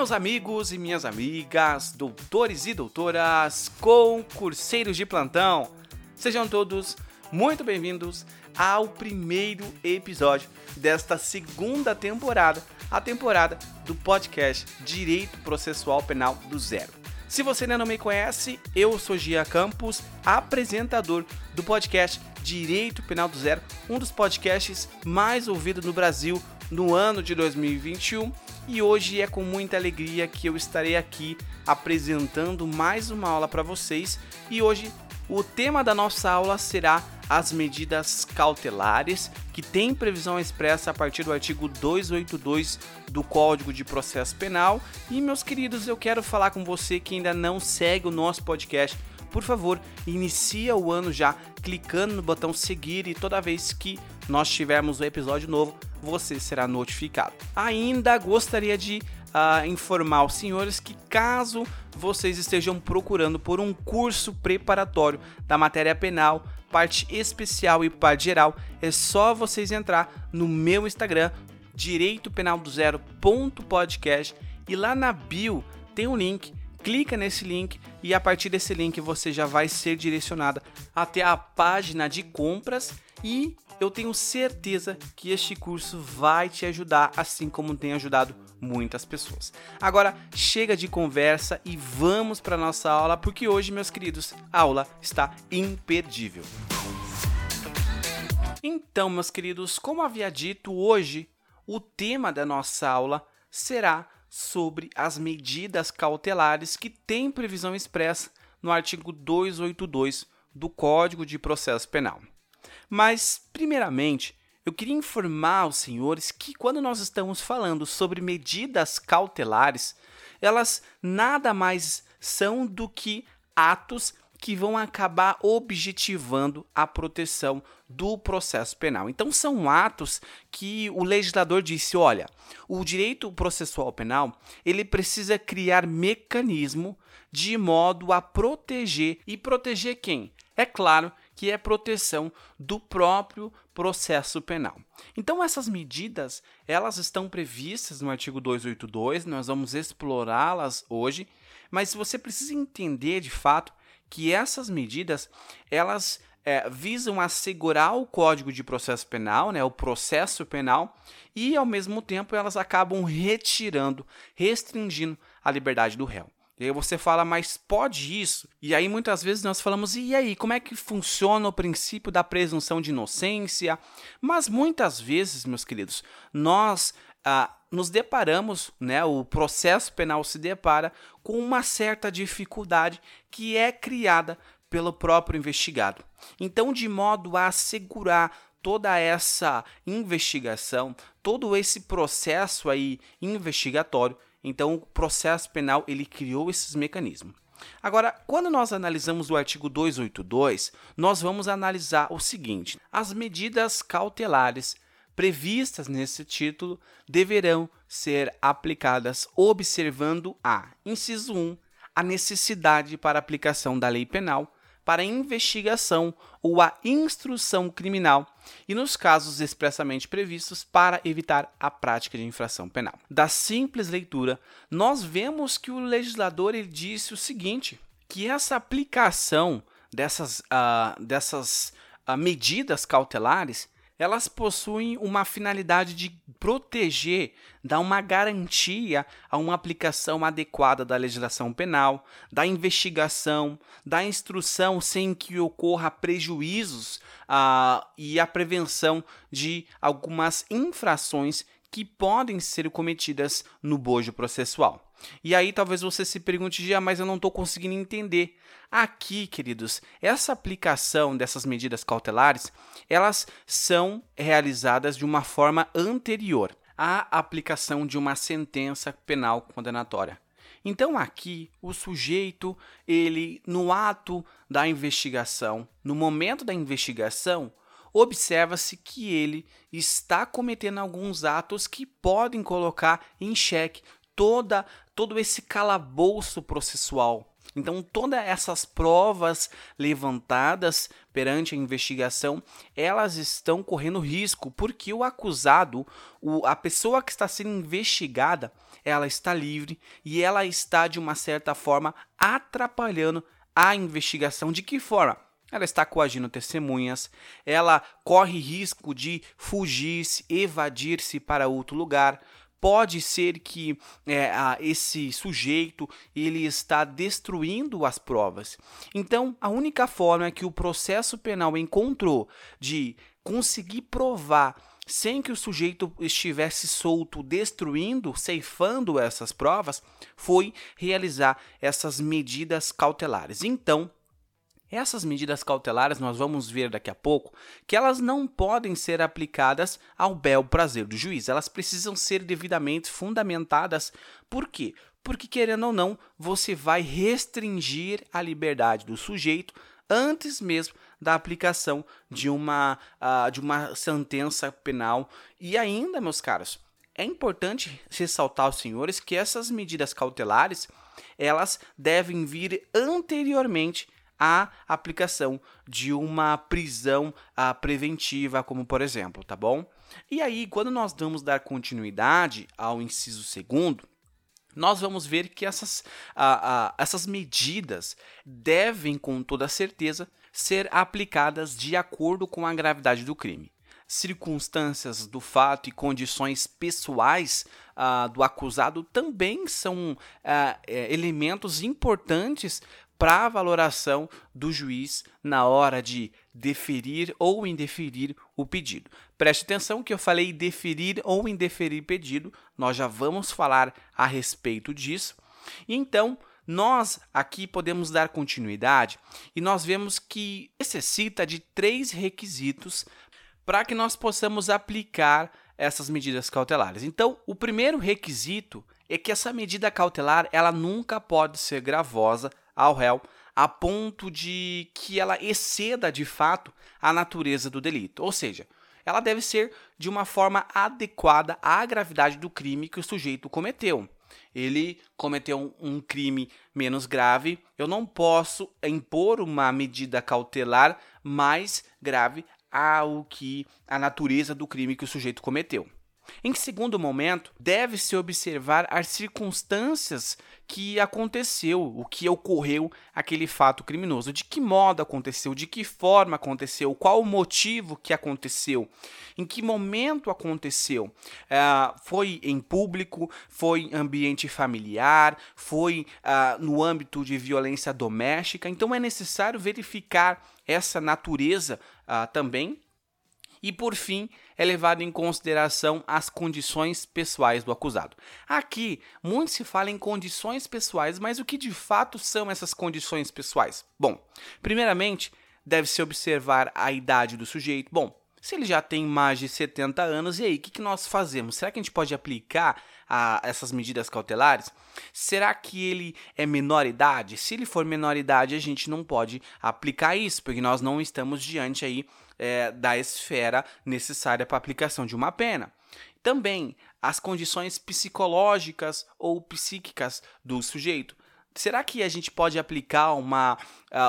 meus amigos e minhas amigas, doutores e doutoras, concurseiros de plantão. Sejam todos muito bem-vindos ao primeiro episódio desta segunda temporada, a temporada do podcast Direito Processual Penal do Zero. Se você ainda não me conhece, eu sou Gia Campos, apresentador do podcast Direito Penal do Zero, um dos podcasts mais ouvidos no Brasil no ano de 2021 e hoje é com muita alegria que eu estarei aqui apresentando mais uma aula para vocês. E hoje o tema da nossa aula será as medidas cautelares, que tem previsão expressa a partir do artigo 282 do Código de Processo Penal. E meus queridos, eu quero falar com você que ainda não segue o nosso podcast. Por favor, inicia o ano já clicando no botão seguir e toda vez que nós tivermos um episódio novo, você será notificado. Ainda gostaria de uh, informar os senhores que, caso vocês estejam procurando por um curso preparatório da matéria penal, parte especial e parte geral, é só vocês entrar no meu Instagram, direito penal do zero podcast e lá na bio tem um link clica nesse link e a partir desse link você já vai ser direcionada até a página de compras e eu tenho certeza que este curso vai te ajudar, assim como tem ajudado muitas pessoas. Agora, chega de conversa e vamos para nossa aula, porque hoje, meus queridos, a aula está imperdível. Então, meus queridos, como havia dito, hoje o tema da nossa aula será sobre as medidas cautelares que tem previsão expressa no artigo 282 do Código de Processo Penal. Mas, primeiramente, eu queria informar os senhores que quando nós estamos falando sobre medidas cautelares, elas nada mais são do que atos que vão acabar objetivando a proteção do processo penal. Então são atos que o legislador disse, olha, o direito processual penal, ele precisa criar mecanismo de modo a proteger e proteger quem? É claro que é proteção do próprio processo penal. Então essas medidas, elas estão previstas no artigo 282, nós vamos explorá-las hoje, mas você precisa entender de fato que essas medidas, elas é, visam assegurar o Código de Processo Penal, né, o processo penal, e ao mesmo tempo elas acabam retirando, restringindo a liberdade do réu. E aí você fala, mas pode isso? E aí muitas vezes nós falamos, e aí, como é que funciona o princípio da presunção de inocência? Mas muitas vezes, meus queridos, nós ah, nos deparamos, né, o processo penal se depara com uma certa dificuldade que é criada pelo próprio investigado. Então, de modo a assegurar toda essa investigação, todo esse processo aí investigatório, então, o processo penal ele criou esses mecanismos. Agora, quando nós analisamos o artigo 282, nós vamos analisar o seguinte: as medidas cautelares previstas nesse título deverão ser aplicadas observando a inciso 1, a necessidade para aplicação da lei penal para investigação ou a instrução criminal e nos casos expressamente previstos para evitar a prática de infração penal. Da simples leitura, nós vemos que o legislador ele disse o seguinte, que essa aplicação dessas, uh, dessas uh, medidas cautelares elas possuem uma finalidade de proteger, dar uma garantia a uma aplicação adequada da legislação penal, da investigação, da instrução sem que ocorra prejuízos uh, e a prevenção de algumas infrações que podem ser cometidas no bojo processual. E aí talvez você se pergunte, ah, mas eu não estou conseguindo entender. Aqui, queridos, essa aplicação dessas medidas cautelares, elas são realizadas de uma forma anterior à aplicação de uma sentença penal condenatória. Então aqui o sujeito, ele no ato da investigação, no momento da investigação, observa-se que ele está cometendo alguns atos que podem colocar em xeque toda todo esse calabouço processual. Então, todas essas provas levantadas perante a investigação, elas estão correndo risco, porque o acusado, o, a pessoa que está sendo investigada, ela está livre e ela está, de uma certa forma, atrapalhando a investigação. De que forma? Ela está coagindo testemunhas, ela corre risco de fugir-se, evadir-se para outro lugar, pode ser que é, esse sujeito ele está destruindo as provas. Então, a única forma que o processo penal encontrou de conseguir provar sem que o sujeito estivesse solto, destruindo, ceifando essas provas, foi realizar essas medidas cautelares. Então, essas medidas cautelares, nós vamos ver daqui a pouco, que elas não podem ser aplicadas ao bel prazer do juiz. Elas precisam ser devidamente fundamentadas. Por quê? Porque, querendo ou não, você vai restringir a liberdade do sujeito antes mesmo da aplicação de uma, uh, de uma sentença penal. E ainda, meus caros, é importante ressaltar aos senhores que essas medidas cautelares elas devem vir anteriormente a aplicação de uma prisão uh, preventiva, como por exemplo, tá bom? E aí, quando nós vamos dar continuidade ao inciso segundo, nós vamos ver que essas, essas medidas devem, com toda certeza, ser aplicadas de acordo com a gravidade do crime. Circunstâncias do fato e condições pessoais uh, do acusado também são uh, elementos importantes para a valoração do juiz na hora de deferir ou indeferir o pedido. Preste atenção que eu falei deferir ou indeferir pedido, nós já vamos falar a respeito disso. Então, nós aqui podemos dar continuidade e nós vemos que necessita de três requisitos para que nós possamos aplicar essas medidas cautelares. Então, o primeiro requisito é que essa medida cautelar ela nunca pode ser gravosa ao réu a ponto de que ela exceda de fato a natureza do delito. Ou seja, ela deve ser de uma forma adequada à gravidade do crime que o sujeito cometeu. Ele cometeu um crime menos grave, eu não posso impor uma medida cautelar mais grave ao que a natureza do crime que o sujeito cometeu. Em segundo momento, deve-se observar as circunstâncias que aconteceu, o que ocorreu aquele fato criminoso, de que modo aconteceu, de que forma aconteceu, qual o motivo que aconteceu, em que momento aconteceu. Uh, foi em público, foi em ambiente familiar, foi uh, no âmbito de violência doméstica. Então é necessário verificar essa natureza uh, também e, por fim, é levado em consideração as condições pessoais do acusado. Aqui, muito se fala em condições pessoais, mas o que de fato são essas condições pessoais? Bom, primeiramente, deve-se observar a idade do sujeito. Bom, se ele já tem mais de 70 anos, e aí, o que, que nós fazemos? Será que a gente pode aplicar a essas medidas cautelares? Será que ele é menor idade? Se ele for menor idade, a gente não pode aplicar isso, porque nós não estamos diante aí é, da esfera necessária para aplicação de uma pena. Também as condições psicológicas ou psíquicas do sujeito. Será que a gente pode aplicar uma,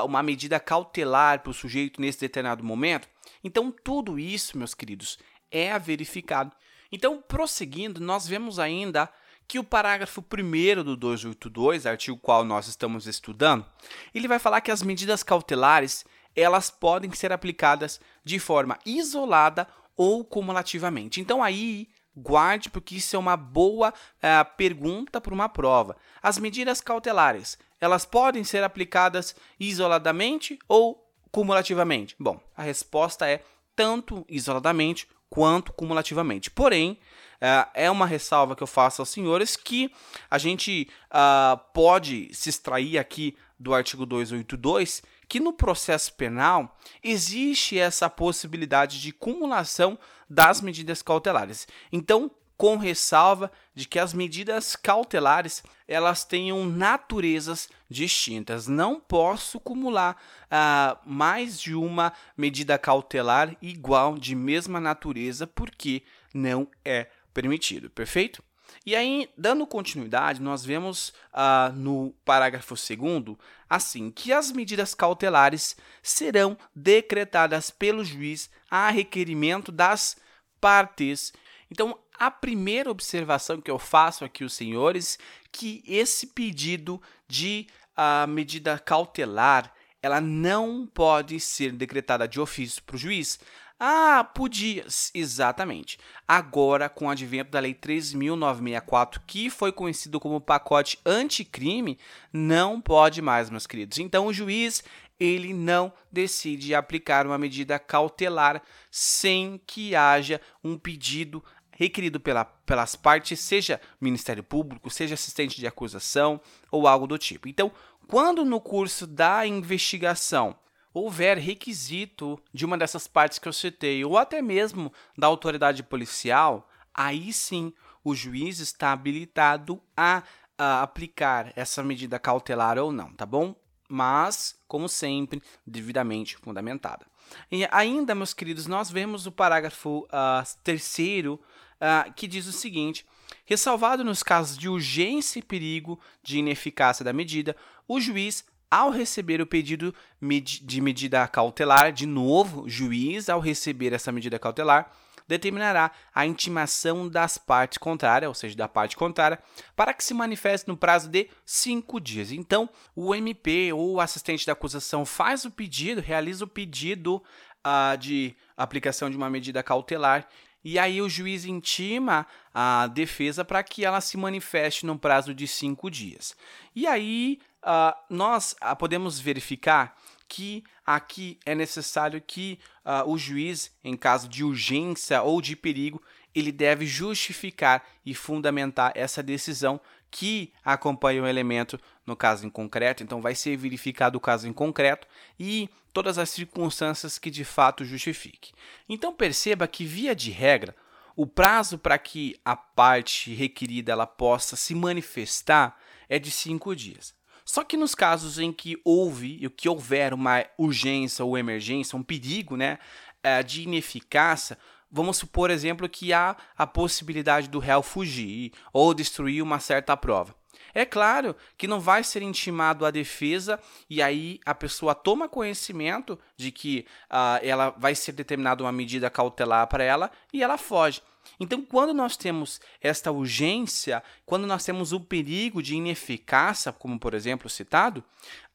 uma medida cautelar para o sujeito nesse determinado momento? Então, tudo isso, meus queridos, é verificado. Então, prosseguindo, nós vemos ainda que o parágrafo 1 do 282, artigo qual nós estamos estudando, ele vai falar que as medidas cautelares elas podem ser aplicadas de forma isolada ou cumulativamente. Então aí guarde porque isso é uma boa uh, pergunta para uma prova. As medidas cautelares elas podem ser aplicadas isoladamente ou cumulativamente? Bom, a resposta é tanto isoladamente quanto cumulativamente. Porém, uh, é uma ressalva que eu faço aos senhores que a gente uh, pode se extrair aqui do artigo 282 que no processo penal existe essa possibilidade de cumulação das medidas cautelares. Então, com ressalva de que as medidas cautelares elas tenham naturezas distintas. Não posso acumular uh, mais de uma medida cautelar igual de mesma natureza porque não é permitido, perfeito? E aí, dando continuidade, nós vemos uh, no parágrafo 2 assim que as medidas cautelares serão decretadas pelo juiz a requerimento das partes. Então, a primeira observação que eu faço aqui, os senhores, que esse pedido de uh, medida cautelar ela não pode ser decretada de ofício para o juiz. Ah, podia. Exatamente. Agora, com o advento da Lei 3.964, que foi conhecido como pacote anticrime, não pode mais, meus queridos. Então, o juiz ele não decide aplicar uma medida cautelar sem que haja um pedido requerido pela, pelas partes, seja Ministério Público, seja assistente de acusação ou algo do tipo. Então, quando no curso da investigação houver requisito de uma dessas partes que eu citei, ou até mesmo da autoridade policial, aí sim o juiz está habilitado a, a aplicar essa medida cautelar ou não, tá bom? Mas, como sempre, devidamente fundamentada. E ainda, meus queridos, nós vemos o parágrafo uh, terceiro uh, que diz o seguinte: ressalvado nos casos de urgência e perigo de ineficácia da medida, o juiz ao receber o pedido de medida cautelar, de novo, juiz, ao receber essa medida cautelar, determinará a intimação das partes contrárias, ou seja, da parte contrária, para que se manifeste no prazo de cinco dias. Então, o MP ou o assistente da acusação faz o pedido, realiza o pedido uh, de aplicação de uma medida cautelar e aí o juiz intima a defesa para que ela se manifeste no prazo de cinco dias. E aí uh, nós uh, podemos verificar que aqui é necessário que uh, o juiz, em caso de urgência ou de perigo, ele deve justificar e fundamentar essa decisão que acompanha o elemento no caso em concreto. Então, vai ser verificado o caso em concreto e todas as circunstâncias que de fato justifique. Então, perceba que, via de regra, o prazo para que a parte requerida ela possa se manifestar é de cinco dias. Só que nos casos em que houve, que houver uma urgência ou emergência, um perigo né, eh, de ineficácia, vamos supor, exemplo, que há a possibilidade do réu fugir ou destruir uma certa prova. É claro que não vai ser intimado a defesa e aí a pessoa toma conhecimento de que uh, ela vai ser determinada uma medida cautelar para ela e ela foge. Então, quando nós temos esta urgência, quando nós temos o perigo de ineficácia, como por exemplo citado,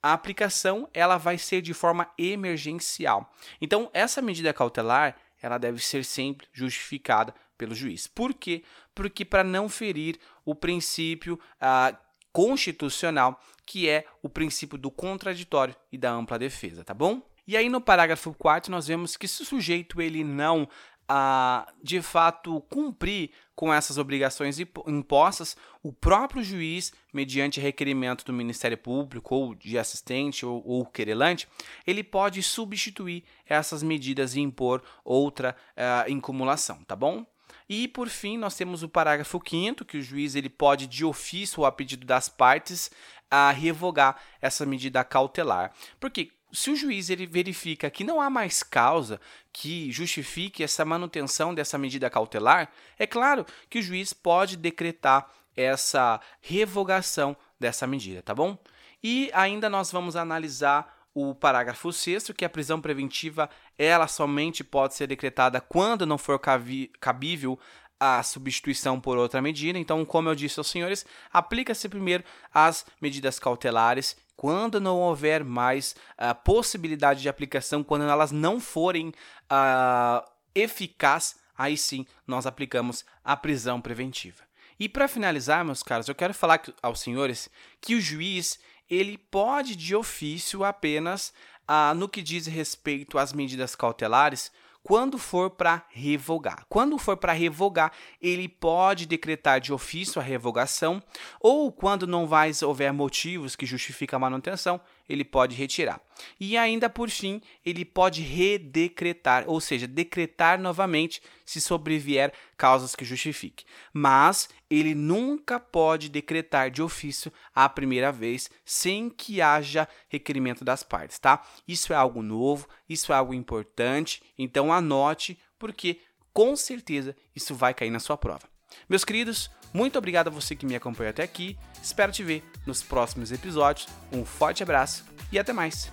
a aplicação ela vai ser de forma emergencial. Então, essa medida cautelar ela deve ser sempre justificada pelo juiz. Por quê? Porque para não ferir o princípio ah, constitucional, que é o princípio do contraditório e da ampla defesa, tá bom? E aí no parágrafo 4 nós vemos que se o sujeito ele não a de fato cumprir com essas obrigações impostas, o próprio juiz, mediante requerimento do Ministério Público ou de assistente ou, ou querelante, ele pode substituir essas medidas e impor outra uh, incumulação, tá bom? E por fim, nós temos o parágrafo 5 que o juiz ele pode de ofício ou a pedido das partes a revogar essa medida cautelar. Porque se o juiz ele verifica que não há mais causa que justifique essa manutenção dessa medida cautelar, é claro que o juiz pode decretar essa revogação dessa medida, tá bom? E ainda nós vamos analisar o parágrafo 6 que a prisão preventiva ela somente pode ser decretada quando não for cabível a substituição por outra medida. Então, como eu disse aos senhores, aplica-se primeiro as medidas cautelares quando não houver mais a possibilidade de aplicação, quando elas não forem uh, eficazes, aí sim nós aplicamos a prisão preventiva. E para finalizar, meus caros, eu quero falar aos senhores que o juiz ele pode de ofício apenas ah, no que diz respeito às medidas cautelares quando for para revogar. Quando for para revogar, ele pode decretar de ofício a revogação, ou quando não houver motivos que justificam a manutenção, ele pode retirar. E ainda por fim, ele pode redecretar, ou seja, decretar novamente se sobrevier causas que justifique. Mas ele nunca pode decretar de ofício a primeira vez sem que haja requerimento das partes, tá? Isso é algo novo, isso é algo importante, então anote porque com certeza isso vai cair na sua prova. Meus queridos, Muito obrigado a você que me acompanhou até aqui. Espero te ver nos próximos episódios. Um forte abraço e até mais.